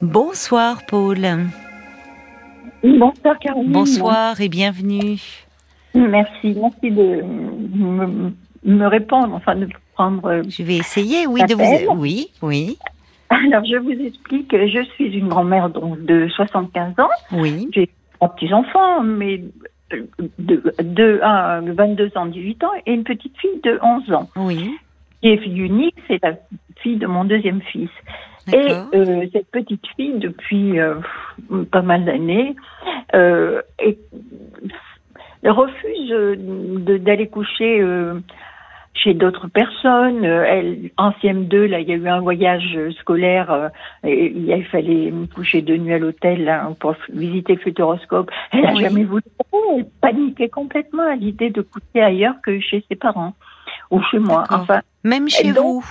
Bonsoir Paul. Bonsoir Caroline. Bonsoir et bienvenue. Merci, merci de me, me répondre, enfin de prendre. Je vais essayer, oui, de vous. Oui, oui. Alors je vous explique, je suis une grand-mère donc de 75 ans. Oui. J'ai trois petits-enfants, mais de, de, un, 22 ans, 18 ans, et une petite fille de 11 ans. Oui. Qui est fille unique, c'est la fille de mon deuxième fils. Et euh, cette petite fille, depuis euh, pas mal d'années, euh, refuse de- d'aller coucher euh, chez d'autres personnes. Elle, en CM2, là, il y a eu un voyage scolaire euh, et il, fallait me coucher deux nuits à l'hôtel là, pour visiter le futuroscope. Elle n'a Oui. jamais voulu. Elle paniquait complètement à l'idée de coucher ailleurs que chez ses parents ou chez moi. Enfin, Même chez donc, vous.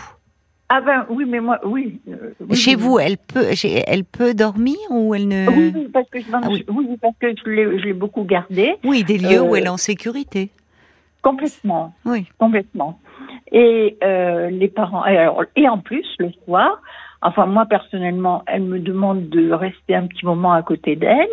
Ah ben oui, mais moi, oui. euh, oui, Chez oui. vous, elle peut, elle peut dormir ou elle ne. Oui, oui, parce que je, Ah oui. oui, parce que je l'ai beaucoup gardé, Oui, des lieux où Euh, elle est en sécurité. complètement, Oui. complètement. Et euh, les parents, et, alors, et en plus, le soir, enfin moi personnellement, elle me demande de rester un petit moment à côté d'elle,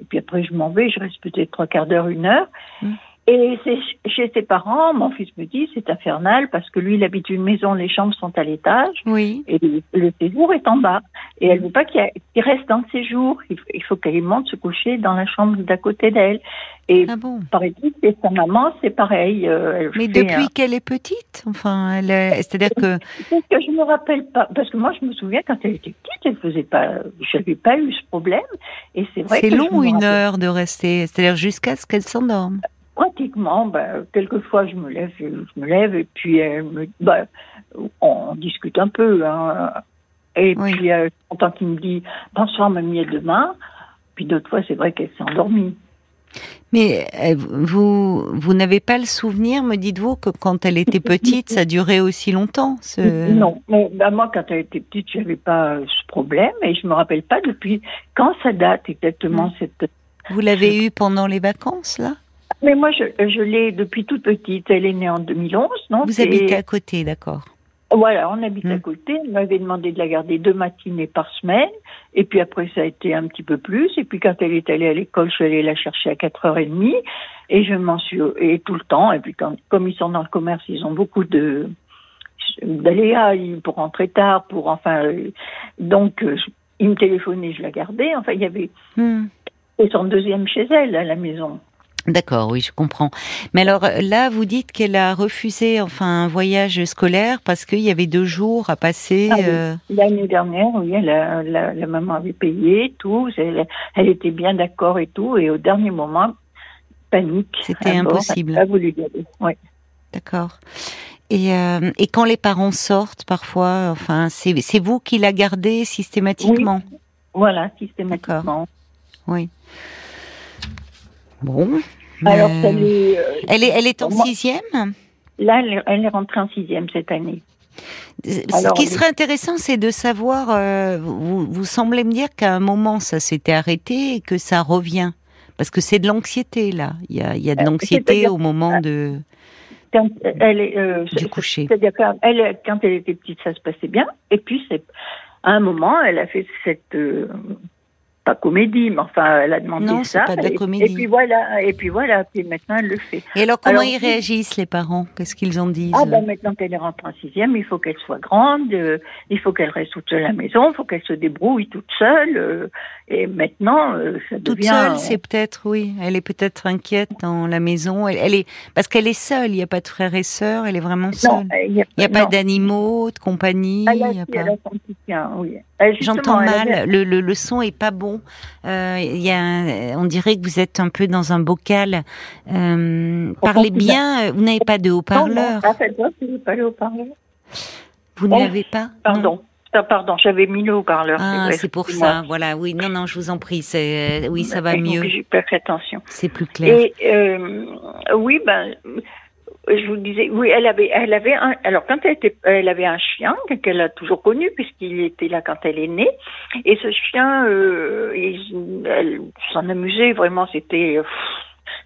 et puis après je m'en vais, je reste peut-être trois quarts d'heure, une heure. Mm. Et chez ses parents, mon fils me dit, c'est infernal parce que lui, il habite une maison, les chambres sont à l'étage. Oui. Et le, le séjour est en bas. Et elle veut pas qu'il reste dans le séjour. Il, faut- il faut qu'elle monte se coucher dans la chambre d'à côté d'elle. Et Ah bon. paraît-il, c'est sa maman, c'est pareil. euh, Mais depuis un- qu'elle est petite, enfin, c'est-à-dire que C'est que je me rappelle pas. Parce que moi, je me souviens quand elle était petite, elle faisait pas. Je n'avais pas eu ce problème. Et c'est vrai c'est long une heure de rester, c'est-à-dire jusqu'à ce qu'elle s'endorme. Pratiquement, ben, quelquefois je me lève, je, je me lève et puis me, ben, on discute un peu. Hein, et Oui. puis euh, tant qu'il me dit bonsoir mamie à demain. Puis d'autres fois c'est vrai qu'elle s'est endormie. Mais euh, vous, vous n'avez pas le souvenir, me dites-vous, que quand elle était petite, ça durait aussi longtemps ce... Non, mais ben, moi quand elle était petite j'avais pas euh, ce problème et je me rappelle pas depuis quand ça date exactement Mm. cette. Vous l'avez eu pendant les vacances, là? Mais moi je, je l'ai depuis toute petite. Elle est née en 2011, non Vous habitez à côté, d'accord. Voilà, on habite à Mm. côté. Elle m'avait demandé de la garder deux matinées par semaine. Et puis après, ça a été un petit peu plus. Et puis quand elle est allée à l'école, je suis allée la chercher à 4h30. Et je m'en suis, et tout le temps. Et puis quand, comme ils sont dans le commerce, ils ont beaucoup de, d'aléas pour rentrer tard, pour enfin, euh, donc, euh, je- ils me téléphonaient, je la gardais. Enfin, il y avait, Hmm. et son deuxième chez elle, à la maison. D'accord, oui, je comprends. Mais alors euh, là, vous dites qu'elle a refusé enfin un voyage scolaire parce qu'il y avait deux jours à passer. Ah oui. euh, L'année dernière, oui, a- la, la maman avait payé tout, elle, elle était bien d'accord et tout, et au dernier moment, panique. C'était bord, impossible. Elle pas voulu y aller. Oui. D'accord. Et, euh, et quand les parents sortent, parfois, enfin, c'est vous qui la gardez systématiquement? Voilà, systématiquement. Oui. Bon. Alors, Euh, elle est, euh, elle est, elle est en Moi- sixième. là, elle, est- elle est rentrée en sixième cette année. Ce Alors, qui serait intéressant, c'est de savoir. euh, vous, vous semblez me dire qu'à un moment, ça s'était arrêté et que ça revient. Parce que c'est de l'anxiété là. Il y a, il y a de Euh, l'anxiété au moment de. Quand elle est, euh, Du coucher. C'est-à-dire quand elle, quand elle était petite, ça se passait bien. Et puis, à un moment, elle a fait cette, euh, pas comédie, mais enfin, elle a demandé Non, ça. pas de la comédie. Et puis voilà, et puis voilà, puis maintenant elle le fait. Et alors, comment Alors, ils réagissent les parents? Qu'est-ce qu'ils en disent? Ah ben maintenant qu'elle est rentrée en sixième, il faut qu'elle soit grande, euh, il faut qu'elle reste toute seule à la maison, il faut qu'elle se débrouille toute seule. euh, et maintenant, euh, ça Toute devient. seule, c'est peut-être, oui. Elle est peut-être inquiète dans la maison. Elle, elle est parce qu'elle est seule. Il n'y a pas de frères et sœurs. Elle est vraiment seule. Non, il n'y a, pas d'animaux, de compagnie. Elle a, a pas- oui. J'entends elle mal. Le, le, le son est pas bon. Euh, y a, on dirait que vous êtes un peu dans un bocal. Euh, parlez bien. euh, Vous n'avez pas de Non, non, haut-parleur. pas. Vous Oh, ne l'avez pas Non. Pardon. Ah, pardon, j'avais mis le haut-parleur. Ah, c'est pour ça. Voilà. Oui. Non, non. Je vous en prie. C'est, oui, ça va mieux. J'ai pas fait attention. C'est plus clair. Et euh, oui, ben, je vous disais, oui, elle avait, elle avait un. Alors quand elle était, elle avait un chien qu'elle a toujours connu puisqu'il était là quand elle est née. Et ce chien, euh, il- elle s'en amusait vraiment. C'était,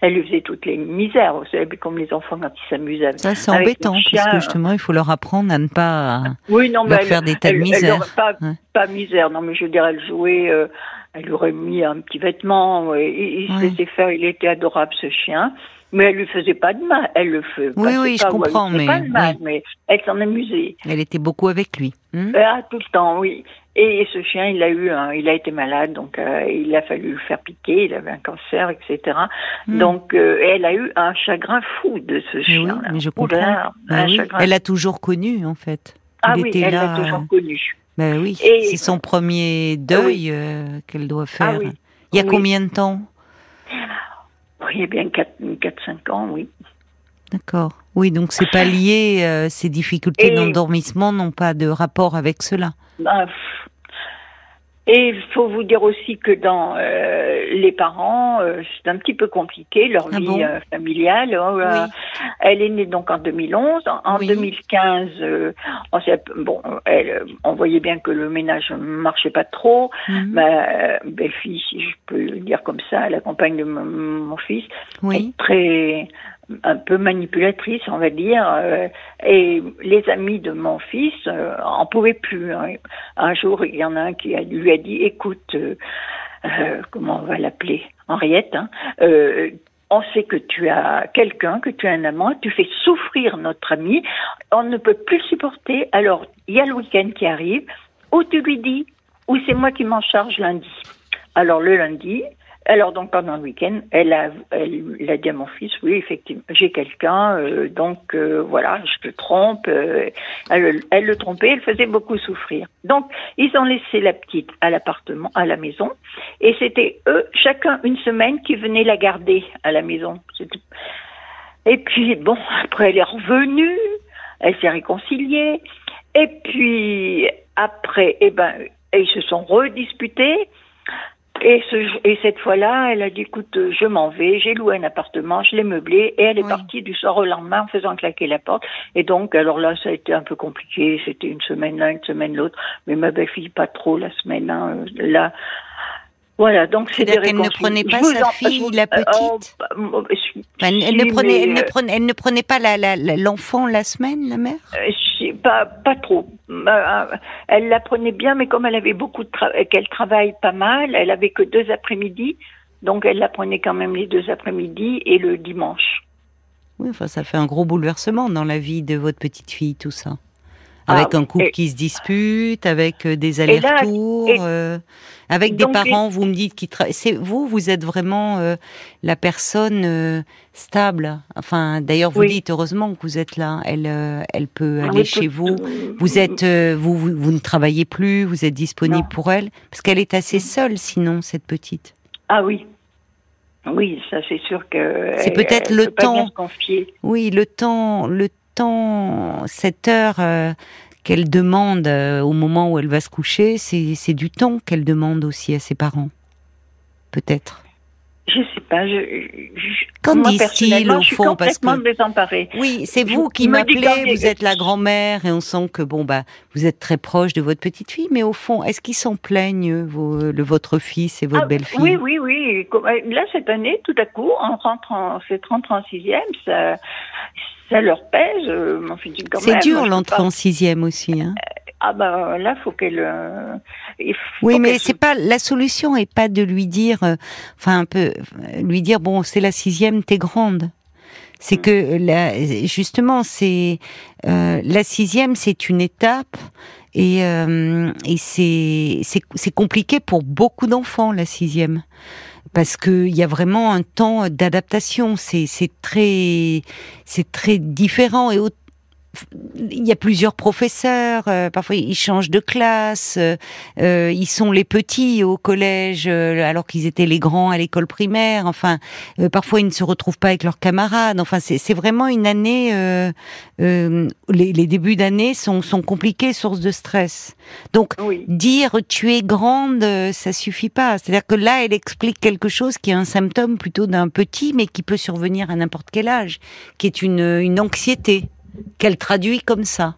elle lui faisait toutes les misères. Vous savez, comme les enfants quand ils s'amusent avec. Ça, c'est embêtant, parce que justement, il faut leur apprendre à ne pas oui, non, leur faire des tas de misères. pas, pas misère, non, mais je dirais, elle jouait. Euh, elle aurait mis un petit vêtement, et, il se laissait faire, il était adorable ce chien. Mais elle lui faisait pas de mal. Elle le fait. Oui, oui, je comprends, mais, pas de mal, mais elle s'en amusait. Elle était beaucoup avec lui. Hein? Ah, tout le temps, oui. Et ce chien, il a eu, un, il a été malade, donc euh, il a fallu le faire piquer. Il avait un cancer, etc. Hmm. Donc, euh, elle a eu un chagrin fou de ce chien. Oui, mais je comprends. Bah elle l'a toujours connu, en fait. Ah oui, elle l'a toujours connu. Ben oui, c'est son premier deuil euh, qu'elle doit faire. Ah il y a combien de temps? Il y a bien 4-5 ans, oui. D'accord. Oui, donc c'est pas lié, euh, ces difficultés d'endormissement n'ont pas de rapport avec cela. Bah, et il faut vous dire aussi que dans euh, les parents, euh, c'est un petit peu compliqué leur ah vie euh, familiale. Oh, elle est née donc en 2011. En 2015, on, bon, elle, on voyait bien que le ménage marchait pas trop. Mhm. Ma belle-fille, si je peux le dire comme ça, la compagne de mon, fils, est très un peu manipulatrice, on va dire, euh, et les amis de mon fils euh, en pouvaient plus. Hein. Un jour, il y en a un qui lui a dit, écoute, euh, comment on va l'appeler, Henriette, hein, on sait que tu as quelqu'un, que tu as un amant, tu fais souffrir notre ami, on ne peut plus supporter, alors il y a le week-end qui arrive, ou tu lui dis, ou c'est moi qui m'en charge lundi. Alors le lundi, alors donc pendant le week-end, elle a, elle, a dit à mon fils, oui effectivement, j'ai quelqu'un, euh, donc euh, voilà, je te trompe. Euh, elle, elle, le trompait, elle faisait beaucoup souffrir. Donc ils ont laissé la petite à l'appartement, à la maison, et c'était eux, chacun une semaine, qui venaient la garder à la maison. Et puis bon, après elle est revenue, elle s'est réconciliée, et puis après, eh ben, ils se sont redisputés. Et, ce, et cette fois-là, elle a dit, écoute, je m'en vais, j'ai loué un appartement, je l'ai meublé, et elle est partie du soir au lendemain en faisant claquer la porte. Et donc, alors là, ça a été un peu compliqué, c'était une semaine l'un, une semaine l'autre, mais ma belle-fille, pas trop la semaine, hein, là. Voilà, donc c'est qu'elle ne prenait pas sa fille, la petite. Oh, elle, ne prenait, elle, ne prenait, elle ne prenait pas l'enfant la, la, semaine, la mère? Euh, pas, pas trop. Euh, elle la prenait bien, mais comme elle avait beaucoup de travail, qu'elle travaille pas mal, elle avait que deux après-midi, donc elle la prenait quand même les deux après-midi et le dimanche. Oui, enfin, ça fait un gros bouleversement dans la vie de votre petite fille, tout ça. Avec ah, un couple qui se dispute, avec euh, des allers-retours, euh, avec des parents, vous me dites, qui c'est vous, vous êtes vraiment euh, la personne stable. Enfin, d'ailleurs, vous dites heureusement que vous êtes là. Elle, elle peut ah aller chez vous. Vous êtes, vous, vous, ne travaillez plus, vous êtes disponible pour elle, parce qu'elle est assez seule, sinon cette petite. Ah oui, oui, ça c'est sûr que. C'est peut-être le temps. Oui, le temps, le temps, cette heure euh, qu'elle demande euh, au moment où elle va se coucher, c'est du temps qu'elle demande aussi à ses parents. Peut-être. Je sais pas. Je, Qu'en disent-ils au fond parce que oui, c'est vous qui m'appelez. Vous êtes la grand-mère et on sent que bon bah vous êtes très proche de votre petite fille. Mais au fond, est-ce qu'ils s'en plaignent le votre fils et votre ah, belle-fille? Oui, oui, oui. Là cette année, tout à coup, en rentrant, c'est rentrant en sixième, ça, ça leur pèse. Euh, C'est dur l'entrée en sixième aussi. Hein. Ah ben là, faut qu'elle. Euh, oui, mais c'est pas la solution est pas de lui dire, euh, enfin un peu, lui dire bon, c'est la sixième, t'es grande. C'est mm. que la, justement, c'est la sixième, c'est une étape et, et c'est compliqué pour beaucoup d'enfants la sixième parce qu'il y a vraiment un temps d'adaptation. C'est très, très différent et il y a plusieurs professeurs, euh, parfois ils changent de classe, euh, euh, ils sont les petits au collège alors qu'ils étaient les grands à l'école primaire, enfin parfois ils ne se retrouvent pas avec leurs camarades, enfin c'est vraiment une année, les, les, débuts d'année sont, sont compliqués, source de stress. Donc dire tu es grande, ça suffit pas, c'est-à-dire que là elle explique quelque chose qui est un symptôme plutôt d'un petit mais qui peut survenir à n'importe quel âge, qui est une, une anxiété qu'elle traduit comme ça.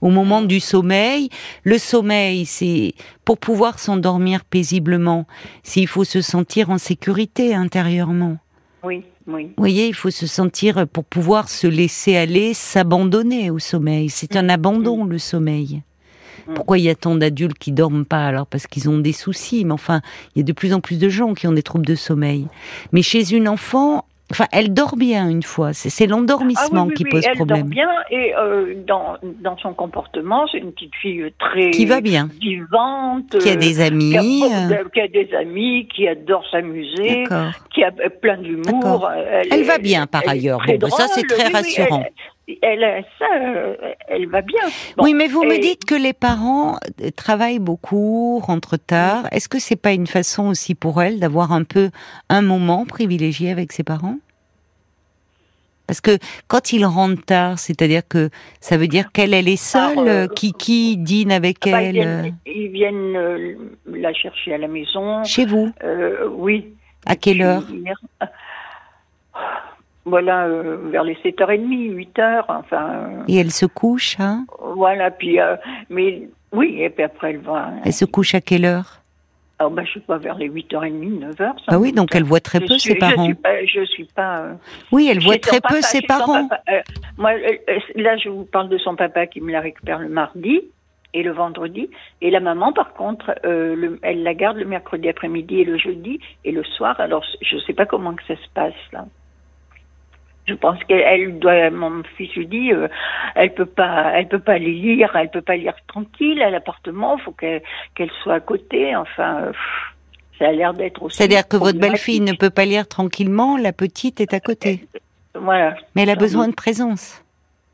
Au moment du sommeil, le sommeil, c'est pour pouvoir s'endormir paisiblement, s'il faut se sentir en sécurité intérieurement. Oui. Oui. Vous voyez, il faut se sentir pour pouvoir se laisser aller, s'abandonner au sommeil. C'est un abandon le sommeil. Mm. Pourquoi il y a tant d'adultes qui dorment pas alors? Parce qu'ils ont des soucis. Mais enfin, il y a de plus en plus de gens qui ont des troubles de sommeil. Mais chez une enfant, enfin, elle dort bien une fois. C'est Ah l'endormissement oui, oui, qui oui, pose elle problème. dort bien et euh, dans, dans son comportement, c'est une petite fille très Qui va bien, vivante, qui a euh, des amis. qui a, beaucoup euh, qui a des amis, qui adore s'amuser, D'accord. qui a euh, plein d'humour. Elle va bien, par elle ailleurs. Bon, ben, ça, c'est très rassurant. Elle, ça, elle va bien. Bon, oui, mais vous me dites que les parents euh, travaillent beaucoup, rentrent tard. Est-ce que c'est pas une façon aussi pour elle d'avoir un peu un moment privilégié avec ses parents? Parce que quand ils rentrent tard, c'est-à-dire que ça veut dire qu'elle elle est seule, euh, qui qui dîne avec Ah bah, ils elle viennent, ils viennent, euh, la chercher à la maison. chez vous? Euh, oui. À quelle heure? Voilà, euh, vers les 7h30, 8h, enfin, euh, Et elle se couche, hein? Voilà, puis, euh, mais oui, et puis après elle va. Elle se couche à quelle heure? Ah, bah, je sais pas, vers les 8h30, 9h. Bah oui, donc elle voit très peu ses parents. Je suis pas. Je suis pas Oui, elle voit très peu ses parents. moi, là, je vous parle de son papa qui me la récupère le mardi et le vendredi. Et la maman, par contre, euh, le- elle la garde le mercredi après-midi et le jeudi et le soir. Alors, je sais pas comment que ça se passe là. Je pense qu'elle elle doit. Mon fils lui dit, euh, elle peut pas, elle peut pas les lire, elle peut pas lire tranquille à l'appartement. Faut qu'elle qu'elle soit à côté. Enfin, euh, ça a l'air d'être aussi. C'est-à-dire que votre belle-fille ne peut pas lire tranquillement, la petite est à côté. Voilà. Mais elle a besoin de présence.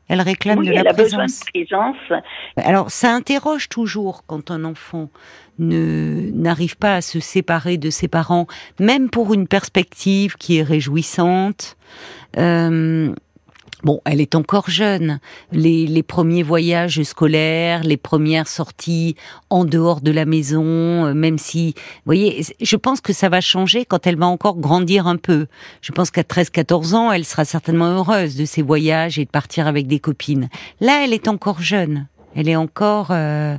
Elle réclame Oui, de la elle a besoin présence. de présence. Alors, ça interroge toujours quand un enfant ne n'arrive pas à se séparer de ses parents, même pour une perspective qui est réjouissante. Euh, Bon, elle est encore jeune. Les, les premiers voyages scolaires, les premières sorties en dehors de la maison, euh, même si, vous voyez, je pense que ça va changer quand elle va encore grandir un peu. Je pense qu'à 13-14 ans, elle sera certainement heureuse de ses voyages et de partir avec des copines. Là, elle est encore jeune. Elle est encore... euh,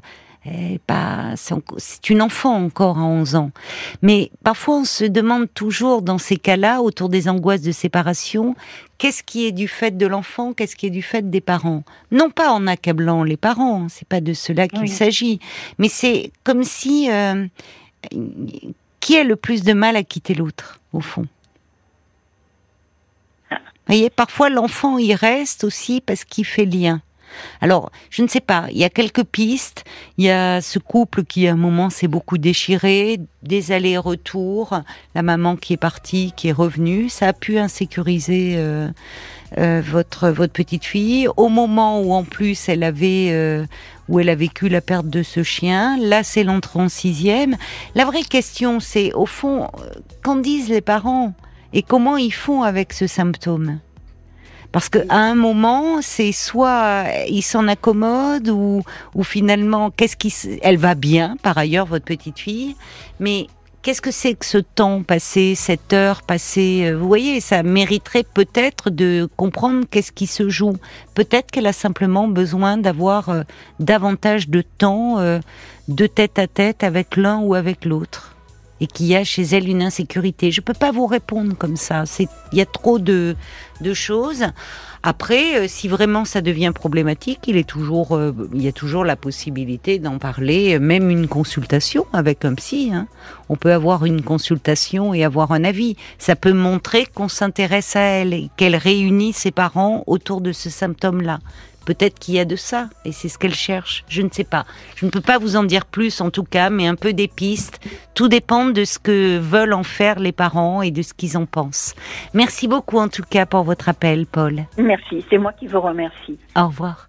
est pas, c'est une enfant encore à 11 ans. Mais parfois, on se demande toujours dans ces cas-là, autour des angoisses de séparation, qu'est-ce qui est du fait de l'enfant, qu'est-ce qui est du fait des parents? Non pas en accablant les parents, hein, c'est pas de cela qu'il Oui. s'agit, mais c'est comme si euh, qui a le plus de mal à quitter l'autre, au fond? Vous voyez, parfois l'enfant y reste aussi parce qu'il fait lien. Alors, je ne sais pas, il y a quelques pistes. Il y a ce couple qui, à un moment, s'est beaucoup déchiré, des allers-retours, la maman qui est partie, qui est revenue. Ça a pu insécuriser euh, euh, votre, petite fille. Au moment où, en plus, elle avait, euh, où elle a vécu la perte de ce chien, là, c'est l'entrée en sixième. La vraie question, c'est, au fond, qu'en disent les parents et comment ils font avec ce symptôme? Parce que à un moment, c'est soit il s'en accommode ou, ou finalement, qu'est-ce qui, elle va bien, par ailleurs, votre petite fille, mais qu'est-ce que c'est que ce temps passé, cette heure passée? Vous voyez, ça mériterait peut-être de comprendre qu'est-ce qui se joue. Peut-être qu'elle a simplement besoin d'avoir euh, davantage de temps euh, de tête à tête avec l'un ou avec l'autre et qu'il y a chez elle une insécurité. Je peux pas vous répondre comme ça. Il y a trop de, de choses. Après, euh, si vraiment ça devient problématique, il est toujours, euh, il y a toujours la possibilité d'en parler, euh, même une consultation avec un psy. hein. On peut avoir une consultation et avoir un avis. Ça peut montrer qu'on s'intéresse à elle et qu'elle réunit ses parents autour de ce symptôme-là. Peut-être qu'il y a de ça, et c'est ce qu'elle cherche. Je ne sais pas. Je ne peux pas vous en dire plus, en tout cas, mais un peu des pistes. Tout dépend de ce que veulent en faire les parents et de ce qu'ils en pensent. Merci beaucoup, en tout cas, pour votre appel, Paul. Merci, c'est moi qui vous remercie. Au revoir.